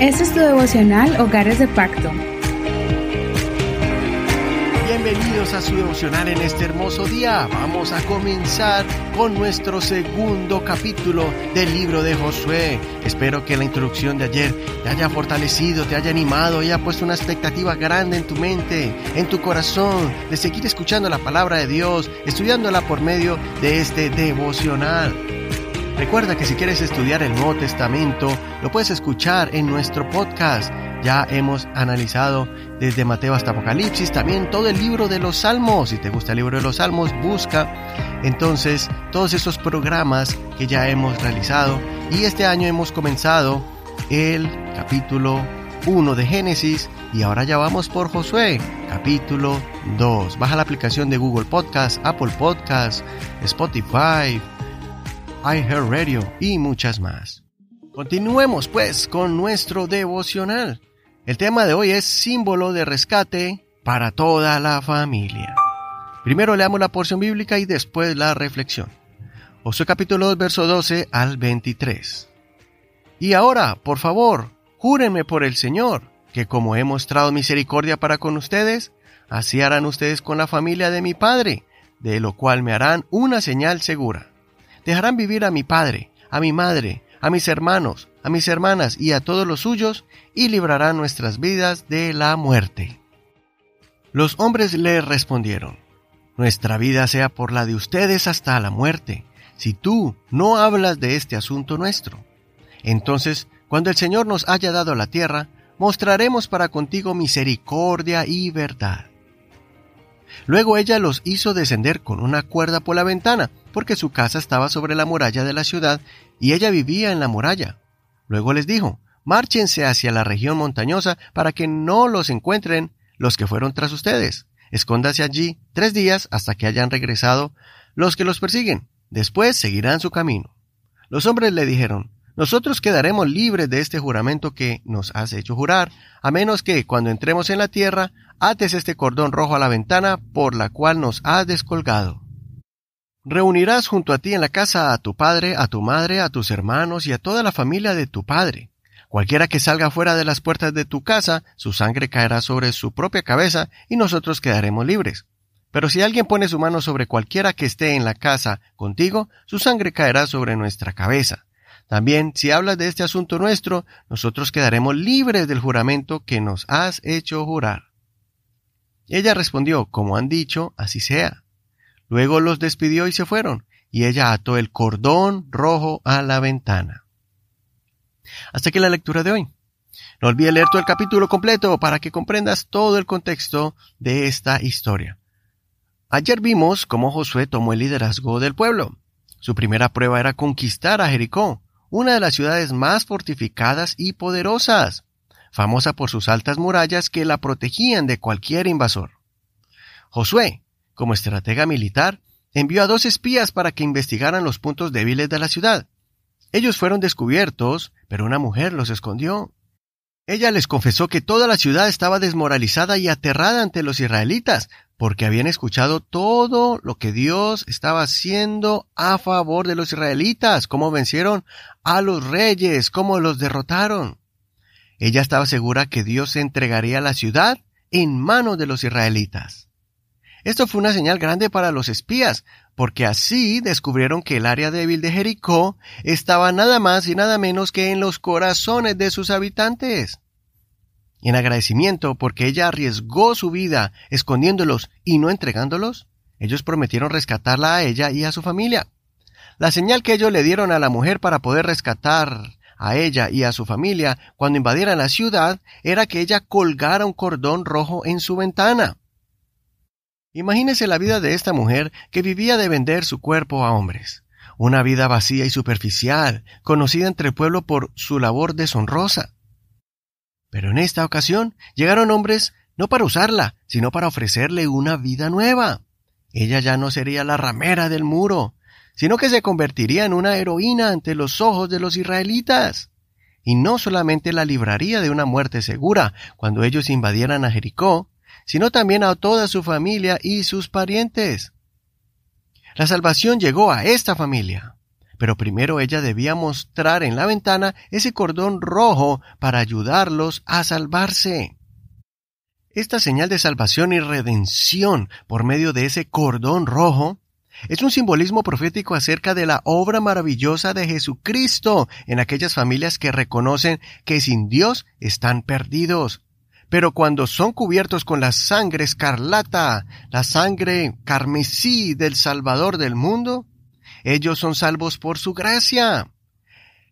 Este es tu devocional Hogares de Pacto. Bienvenidos a su devocional en este hermoso día. Vamos a comenzar con nuestro segundo capítulo del libro de Josué. Espero que la introducción de ayer te haya fortalecido, te haya animado, haya puesto una expectativa grande en tu mente, en tu corazón, de seguir escuchando la palabra de Dios, estudiándola por medio de este devocional. Recuerda que si quieres estudiar el Nuevo Testamento, lo puedes escuchar en nuestro podcast. Ya hemos analizado desde Mateo hasta Apocalipsis, también todo el libro de los Salmos. Si te gusta el libro de los Salmos, busca entonces todos esos programas que ya hemos realizado. Y este año hemos comenzado el capítulo 1 de Génesis y ahora ya vamos por Josué, capítulo 2. Baja la aplicación de Google Podcast, Apple Podcast, Spotify, iHeartRadio y muchas más. Continuemos pues con nuestro devocional. El tema de hoy es símbolo de rescate para toda la familia. Primero leamos la porción bíblica y después la reflexión. Josué capítulo 2 verso 12 al 23. Y ahora, por favor, júrenme por el Señor, que como he mostrado misericordia para con ustedes, así harán ustedes con la familia de mi Padre, de lo cual me harán una señal segura dejarán vivir a mi padre, a mi madre, a mis hermanos, a mis hermanas y a todos los suyos, y librarán nuestras vidas de la muerte. Los hombres le respondieron, Nuestra vida sea por la de ustedes hasta la muerte, si tú no hablas de este asunto nuestro. Entonces, cuando el Señor nos haya dado la tierra, mostraremos para contigo misericordia y verdad. Luego ella los hizo descender con una cuerda por la ventana, porque su casa estaba sobre la muralla de la ciudad y ella vivía en la muralla. Luego les dijo, márchense hacia la región montañosa para que no los encuentren los que fueron tras ustedes. Escóndase allí tres días hasta que hayan regresado los que los persiguen. Después seguirán su camino. Los hombres le dijeron, nosotros quedaremos libres de este juramento que nos has hecho jurar, a menos que, cuando entremos en la tierra, ates este cordón rojo a la ventana por la cual nos has descolgado. Reunirás junto a ti en la casa a tu padre, a tu madre, a tus hermanos y a toda la familia de tu padre. Cualquiera que salga fuera de las puertas de tu casa, su sangre caerá sobre su propia cabeza y nosotros quedaremos libres. Pero si alguien pone su mano sobre cualquiera que esté en la casa contigo, su sangre caerá sobre nuestra cabeza. También, si hablas de este asunto nuestro, nosotros quedaremos libres del juramento que nos has hecho jurar. Ella respondió, como han dicho, así sea. Luego los despidió y se fueron, y ella ató el cordón rojo a la ventana. Hasta aquí la lectura de hoy. No olvides leer todo el capítulo completo para que comprendas todo el contexto de esta historia. Ayer vimos cómo Josué tomó el liderazgo del pueblo. Su primera prueba era conquistar a Jericó, una de las ciudades más fortificadas y poderosas, famosa por sus altas murallas que la protegían de cualquier invasor. Josué, como estratega militar, envió a dos espías para que investigaran los puntos débiles de la ciudad. Ellos fueron descubiertos, pero una mujer los escondió. Ella les confesó que toda la ciudad estaba desmoralizada y aterrada ante los israelitas, porque habían escuchado todo lo que Dios estaba haciendo a favor de los israelitas, cómo vencieron a los reyes, cómo los derrotaron. Ella estaba segura que Dios entregaría la ciudad en manos de los israelitas. Esto fue una señal grande para los espías, porque así descubrieron que el área débil de Jericó estaba nada más y nada menos que en los corazones de sus habitantes en agradecimiento porque ella arriesgó su vida escondiéndolos y no entregándolos, ellos prometieron rescatarla a ella y a su familia. La señal que ellos le dieron a la mujer para poder rescatar a ella y a su familia cuando invadieran la ciudad era que ella colgara un cordón rojo en su ventana. Imagínese la vida de esta mujer que vivía de vender su cuerpo a hombres, una vida vacía y superficial, conocida entre el pueblo por su labor deshonrosa. Pero en esta ocasión llegaron hombres no para usarla, sino para ofrecerle una vida nueva. Ella ya no sería la ramera del muro, sino que se convertiría en una heroína ante los ojos de los israelitas. Y no solamente la libraría de una muerte segura cuando ellos invadieran a Jericó, sino también a toda su familia y sus parientes. La salvación llegó a esta familia. Pero primero ella debía mostrar en la ventana ese cordón rojo para ayudarlos a salvarse. Esta señal de salvación y redención por medio de ese cordón rojo es un simbolismo profético acerca de la obra maravillosa de Jesucristo en aquellas familias que reconocen que sin Dios están perdidos. Pero cuando son cubiertos con la sangre escarlata, la sangre carmesí del Salvador del mundo, ellos son salvos por su gracia.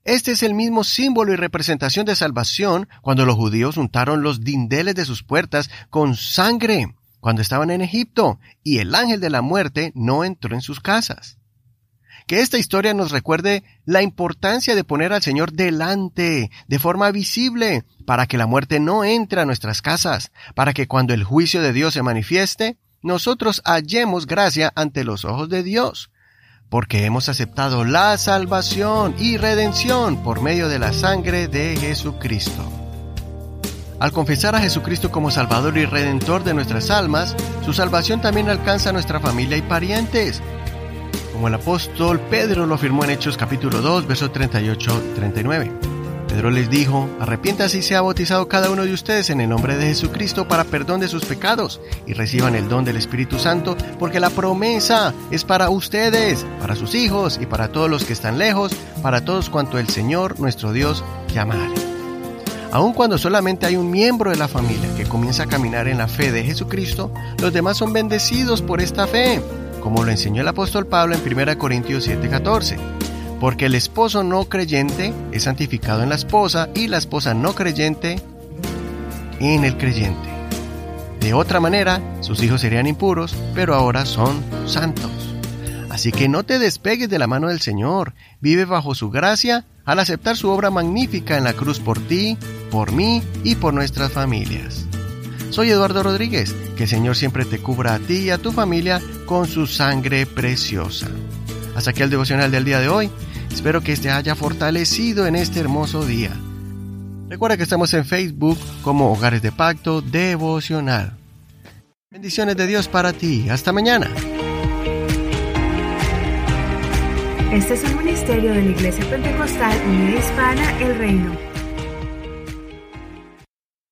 Este es el mismo símbolo y representación de salvación cuando los judíos untaron los dindeles de sus puertas con sangre cuando estaban en Egipto y el ángel de la muerte no entró en sus casas. Que esta historia nos recuerde la importancia de poner al Señor delante, de forma visible, para que la muerte no entre a nuestras casas, para que cuando el juicio de Dios se manifieste, nosotros hallemos gracia ante los ojos de Dios, porque hemos aceptado la salvación y redención por medio de la sangre de Jesucristo. Al confesar a Jesucristo como Salvador y Redentor de nuestras almas, su salvación también alcanza a nuestra familia y parientes, como el apóstol Pedro lo afirmó en Hechos capítulo 2, versos 38-39. Pedro les dijo, arrepiéntase y sea bautizado cada uno de ustedes en el nombre de Jesucristo para perdón de sus pecados y reciban el don del Espíritu Santo, porque la promesa es para ustedes, para sus hijos y para todos los que están lejos, para todos cuanto el Señor nuestro Dios llamare. Aun cuando solamente hay un miembro de la familia que comienza a caminar en la fe de Jesucristo, los demás son bendecidos por esta fe, como lo enseñó el apóstol Pablo en 1 Corintios 7:14. Porque el esposo no creyente es santificado en la esposa y la esposa no creyente en el creyente. De otra manera, sus hijos serían impuros, pero ahora son santos. Así que no te despegues de la mano del Señor, vive bajo su gracia al aceptar su obra magnífica en la cruz por ti, por mí y por nuestras familias. Soy Eduardo Rodríguez, que el Señor siempre te cubra a ti y a tu familia con su sangre preciosa. Hasta aquí el devocional del día de hoy. Espero que este haya fortalecido en este hermoso día. Recuerda que estamos en Facebook como Hogares de Pacto Devocional. Bendiciones de Dios para ti. Hasta mañana. Este es un ministerio de la Iglesia Pentecostal Unida Hispana El Reino.